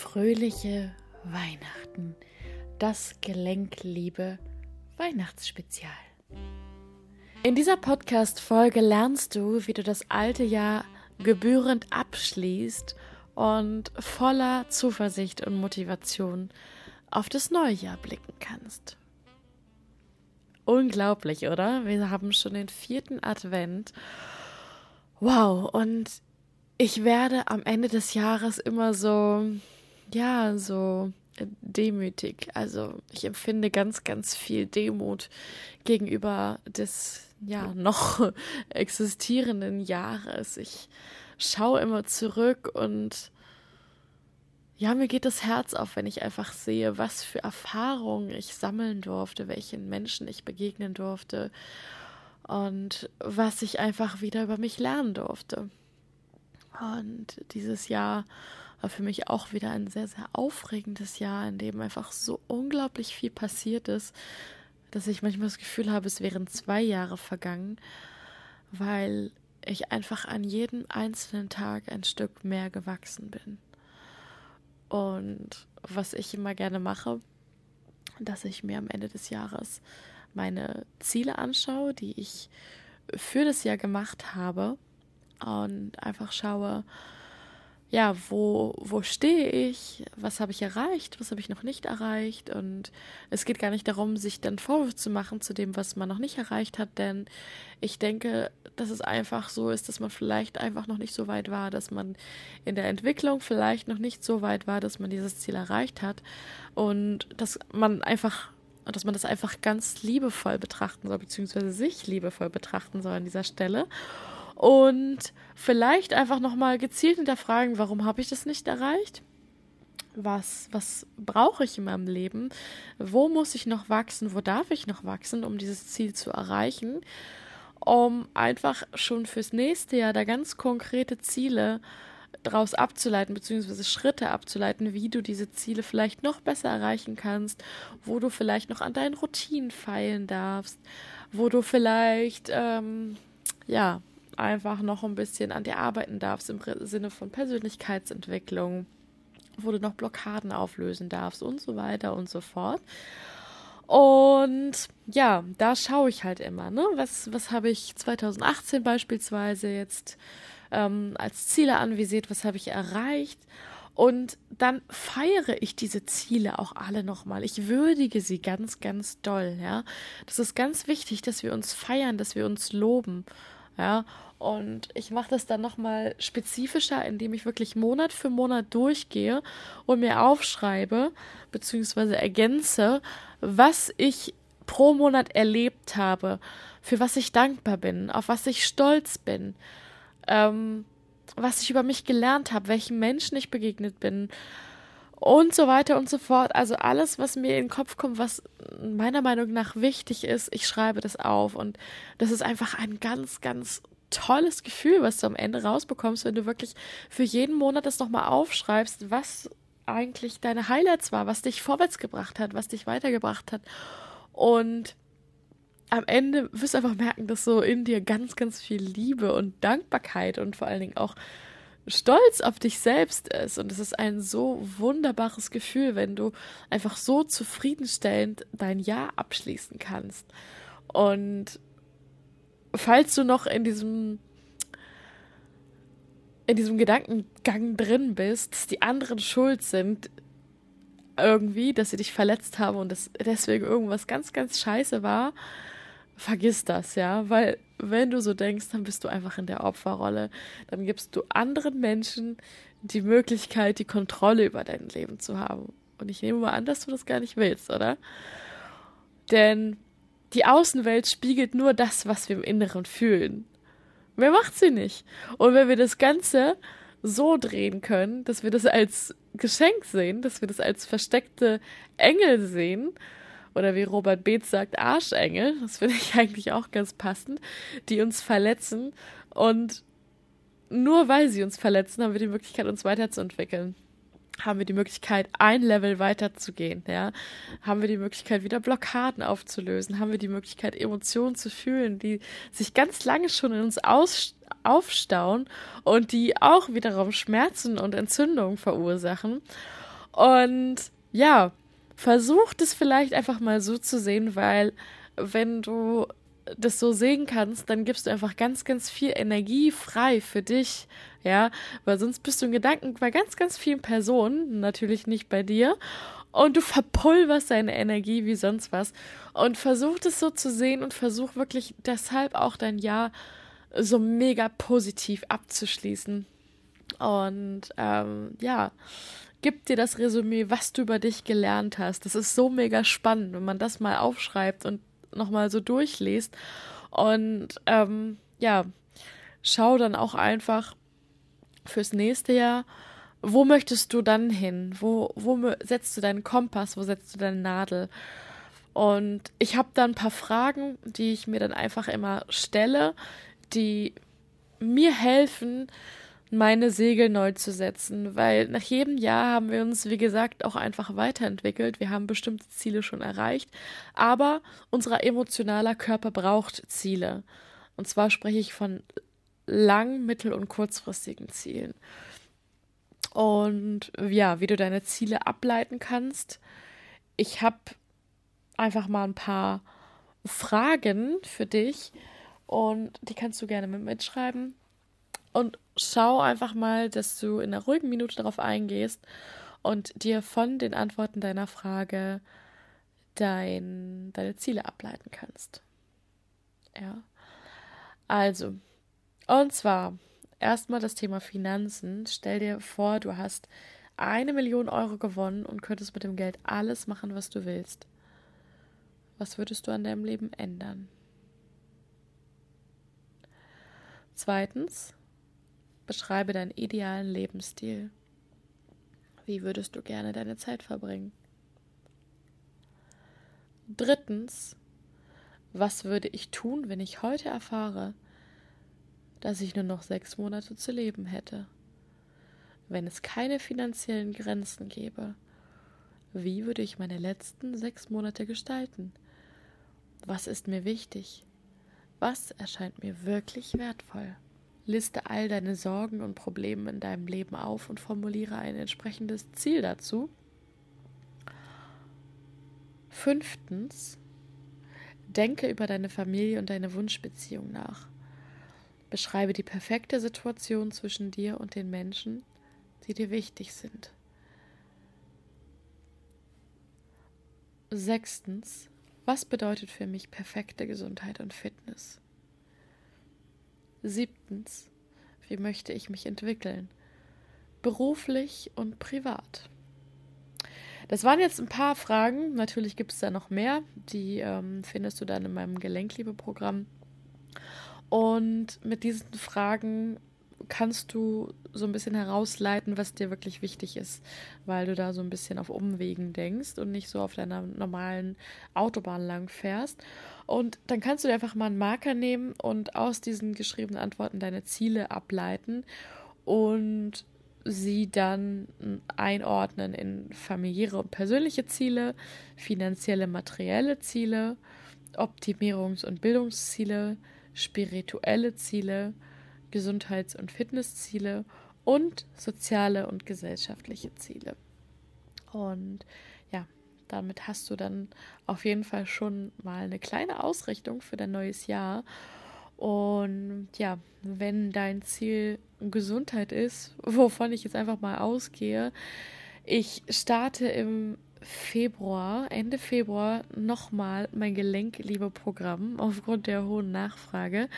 Fröhliche Weihnachten, das Gelenkliebe Weihnachtsspezial. In dieser Podcast-Folge lernst du, wie du das alte Jahr gebührend abschließt und voller Zuversicht und Motivation auf das neue Jahr blicken kannst. Unglaublich, oder? Wir haben schon den vierten Advent. Wow, und ich werde am Ende des Jahres immer so, ja, so demütig. Also ich empfinde ganz, ganz viel Demut gegenüber des ja noch existierenden Jahres. Ich schaue immer zurück und ja, mir geht das Herz auf, wenn ich einfach sehe, was für Erfahrungen ich sammeln durfte, welchen Menschen ich begegnen durfte und was ich einfach wieder über mich lernen durfte. Und dieses Jahr war für mich auch wieder ein sehr, sehr aufregendes Jahr, in dem einfach so unglaublich viel passiert ist, dass ich manchmal das Gefühl habe, es wären zwei Jahre vergangen, weil ich einfach an jedem einzelnen Tag ein Stück mehr gewachsen bin. Und was ich immer gerne mache, dass ich mir am Ende des Jahres meine Ziele anschaue, die ich für das Jahr gemacht habe und einfach schaue, ja, wo, wo stehe ich, was habe ich erreicht, was habe ich noch nicht erreicht. Und es geht gar nicht darum, sich dann Vorwürfe zu machen zu dem, was man noch nicht erreicht hat, denn ich denke, dass es einfach so ist, dass man vielleicht einfach noch nicht so weit war, dass man in der Entwicklung vielleicht noch nicht so weit war, dass man dieses Ziel erreicht hat. Und dass man einfach dass man das einfach ganz liebevoll betrachten soll, beziehungsweise sich liebevoll betrachten soll an dieser Stelle und vielleicht einfach nochmal gezielt hinterfragen, warum habe ich das nicht erreicht? Was, was brauche ich in meinem Leben? Wo muss ich noch wachsen? Wo darf ich noch wachsen, um dieses Ziel zu erreichen? Um einfach schon fürs nächste Jahr da ganz konkrete Ziele daraus abzuleiten, beziehungsweise Schritte abzuleiten, wie du diese Ziele vielleicht noch besser erreichen kannst, wo du vielleicht noch an deinen Routinen feilen darfst, wo du vielleicht, ähm, ja, einfach noch ein bisschen an dir arbeiten darfst im Sinne von Persönlichkeitsentwicklung, wo du noch Blockaden auflösen darfst und so weiter und so fort. Und ja, da schaue ich halt immer, ne? Was, was habe ich 2018 beispielsweise jetzt ähm, als Ziele anvisiert, was habe ich erreicht? Und dann feiere ich diese Ziele auch alle nochmal. Ich würdige sie ganz, ganz doll, ja. Das ist ganz wichtig, dass wir uns feiern, dass wir uns loben, ja. Und ich mache das dann nochmal spezifischer, indem ich wirklich Monat für Monat durchgehe und mir aufschreibe, beziehungsweise ergänze, was ich pro Monat erlebt habe, für was ich dankbar bin, auf was ich stolz bin, ähm, was ich über mich gelernt habe, welchen Menschen ich begegnet bin und so weiter und so fort. Also alles, was mir in den Kopf kommt, was meiner Meinung nach wichtig ist, ich schreibe das auf und das ist einfach ein ganz, ganz tolles Gefühl, was du am Ende rausbekommst, wenn du wirklich für jeden Monat das nochmal aufschreibst, was eigentlich deine Highlights war, was dich vorwärts gebracht hat, was dich weitergebracht hat. Und am Ende wirst du einfach merken, dass so in dir ganz, ganz viel Liebe und Dankbarkeit und vor allen Dingen auch Stolz auf dich selbst ist. Und es ist ein so wunderbares Gefühl, wenn du einfach so zufriedenstellend dein Jahr abschließen kannst. Und falls du noch in diesem in diesem Gedankengang drin bist, dass die anderen schuld sind, irgendwie, dass sie dich verletzt haben und dass deswegen irgendwas ganz, ganz scheiße war, vergiss das, ja, weil wenn du so denkst, dann bist du einfach in der Opferrolle. Dann gibst du anderen Menschen die Möglichkeit, die Kontrolle über dein Leben zu haben. Und ich nehme mal an, dass du das gar nicht willst, oder? Denn die Außenwelt spiegelt nur das, was wir im Inneren fühlen. Mehr macht sie nicht. Und wenn wir das Ganze so drehen können, dass wir das als Geschenk sehen, dass wir das als versteckte Engel sehen, oder wie Robert Beetz sagt, Arschengel, das finde ich eigentlich auch ganz passend, die uns verletzen und nur weil sie uns verletzen, haben wir die Möglichkeit, uns weiterzuentwickeln haben wir die Möglichkeit, ein Level weiterzugehen, ja, haben wir die Möglichkeit, wieder Blockaden aufzulösen, haben wir die Möglichkeit, Emotionen zu fühlen, die sich ganz lange schon in uns aus aufstauen und die auch wiederum Schmerzen und Entzündungen verursachen. Und ja, versuch das vielleicht einfach mal so zu sehen, weil wenn du das so sehen kannst, dann gibst du einfach ganz, ganz viel Energie frei für dich, ja, weil sonst bist du in Gedanken bei ganz, ganz vielen Personen, natürlich nicht bei dir, und du verpulverst deine Energie wie sonst was. Und versuch das so zu sehen und versuch wirklich deshalb auch dein Jahr so mega positiv abzuschließen. Und ähm, ja, gib dir das Resümee, was du über dich gelernt hast. Das ist so mega spannend, wenn man das mal aufschreibt und nochmal so durchliest. Und ähm, ja, schau dann auch einfach fürs nächste Jahr, wo möchtest du dann hin? Wo, wo setzt du deinen Kompass? Wo setzt du deine Nadel? Und ich habe da ein paar Fragen, die ich mir dann einfach immer stelle, die mir helfen, meine Segel neu zu setzen, weil nach jedem Jahr haben wir uns, wie gesagt, auch einfach weiterentwickelt. Wir haben bestimmte Ziele schon erreicht, aber unser emotionaler Körper braucht Ziele. Und zwar spreche ich von lang-, mittel- und kurzfristigen Zielen. Und ja, wie du deine Ziele ableiten kannst. Ich habe einfach mal ein paar Fragen für dich und die kannst du gerne mit mitschreiben. Und schau einfach mal, dass du in einer ruhigen Minute darauf eingehst und dir von den Antworten deiner Frage dein, deine Ziele ableiten kannst. Ja. Also, und zwar erstmal das Thema Finanzen. Stell dir vor, du hast eine Million Euro gewonnen und könntest mit dem Geld alles machen, was du willst. Was würdest du an deinem Leben ändern? Zweitens, beschreibe deinen idealen Lebensstil. Wie würdest du gerne deine Zeit verbringen? Drittens, was würde ich tun, wenn ich heute erfahre, dass ich nur noch sechs Monate zu leben hätte? Wenn es keine finanziellen Grenzen gäbe, wie würde ich meine letzten sechs Monate gestalten? Was ist mir wichtig? Was erscheint mir wirklich wertvoll? Liste all deine Sorgen und Probleme in deinem Leben auf und formuliere ein entsprechendes Ziel dazu. Fünftens, denke über deine Familie und deine Wunschbeziehung nach. Beschreibe die perfekte Situation zwischen dir und den Menschen, die dir wichtig sind. Sechstens, was bedeutet für mich perfekte Gesundheit und Fitness? Siebtens, wie möchte ich mich entwickeln? Beruflich und privat. Das waren jetzt ein paar Fragen. Natürlich gibt es da noch mehr. Die ähm, findest du dann in meinem Gelenkliebe-Programm. Und mit diesen Fragen kannst du so ein bisschen herausleiten, was dir wirklich wichtig ist, weil du da so ein bisschen auf Umwegen denkst und nicht so auf deiner normalen Autobahn lang fährst. Und dann kannst du dir einfach mal einen Marker nehmen und aus diesen geschriebenen Antworten deine Ziele ableiten und sie dann einordnen in familiäre und persönliche Ziele, finanzielle, materielle Ziele, Optimierungs- und Bildungsziele, spirituelle Ziele, Gesundheits- und Fitnessziele und soziale und gesellschaftliche Ziele. Und ja, damit hast du dann auf jeden Fall schon mal eine kleine Ausrichtung für dein neues Jahr. Und ja, wenn dein Ziel Gesundheit ist, wovon ich jetzt einfach mal ausgehe, ich starte im Februar, Ende Februar nochmal mein Gelenkliebe-Programm aufgrund der hohen Nachfrage.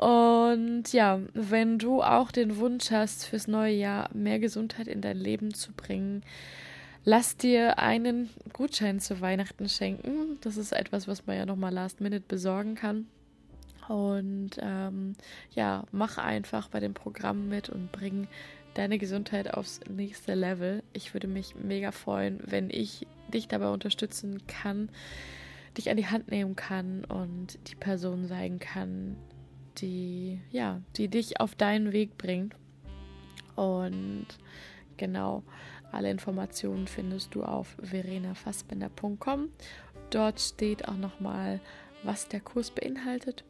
Und ja, wenn du auch den Wunsch hast, fürs neue Jahr mehr Gesundheit in dein Leben zu bringen, lass dir einen Gutschein zu Weihnachten schenken. Das ist etwas, was man ja nochmal last minute besorgen kann. Und ähm, ja, mach einfach bei dem Programm mit und bring deine Gesundheit aufs nächste Level. Ich würde mich mega freuen, wenn ich dich dabei unterstützen kann, dich an die Hand nehmen kann und die Person sein kann, die, ja, die dich auf deinen Weg bringt. Und genau, alle Informationen findest du auf verenafassbender.com. Dort steht auch nochmal, was der Kurs beinhaltet.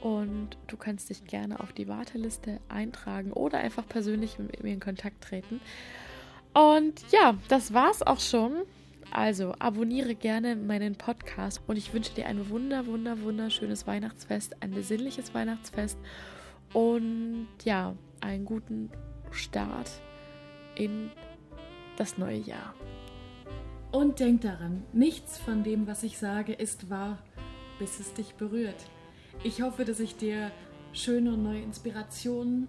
Und du kannst dich gerne auf die Warteliste eintragen oder einfach persönlich mit mir in Kontakt treten. Und ja, das war's auch schon. Also abonniere gerne meinen Podcast und ich wünsche dir ein wunder, wunder, wunderschönes Weihnachtsfest, ein besinnliches Weihnachtsfest und ja, einen guten Start in das neue Jahr. Und denk daran, nichts von dem, was ich sage, ist wahr, bis es dich berührt. Ich hoffe, dass ich dir schöne und neue Inspirationen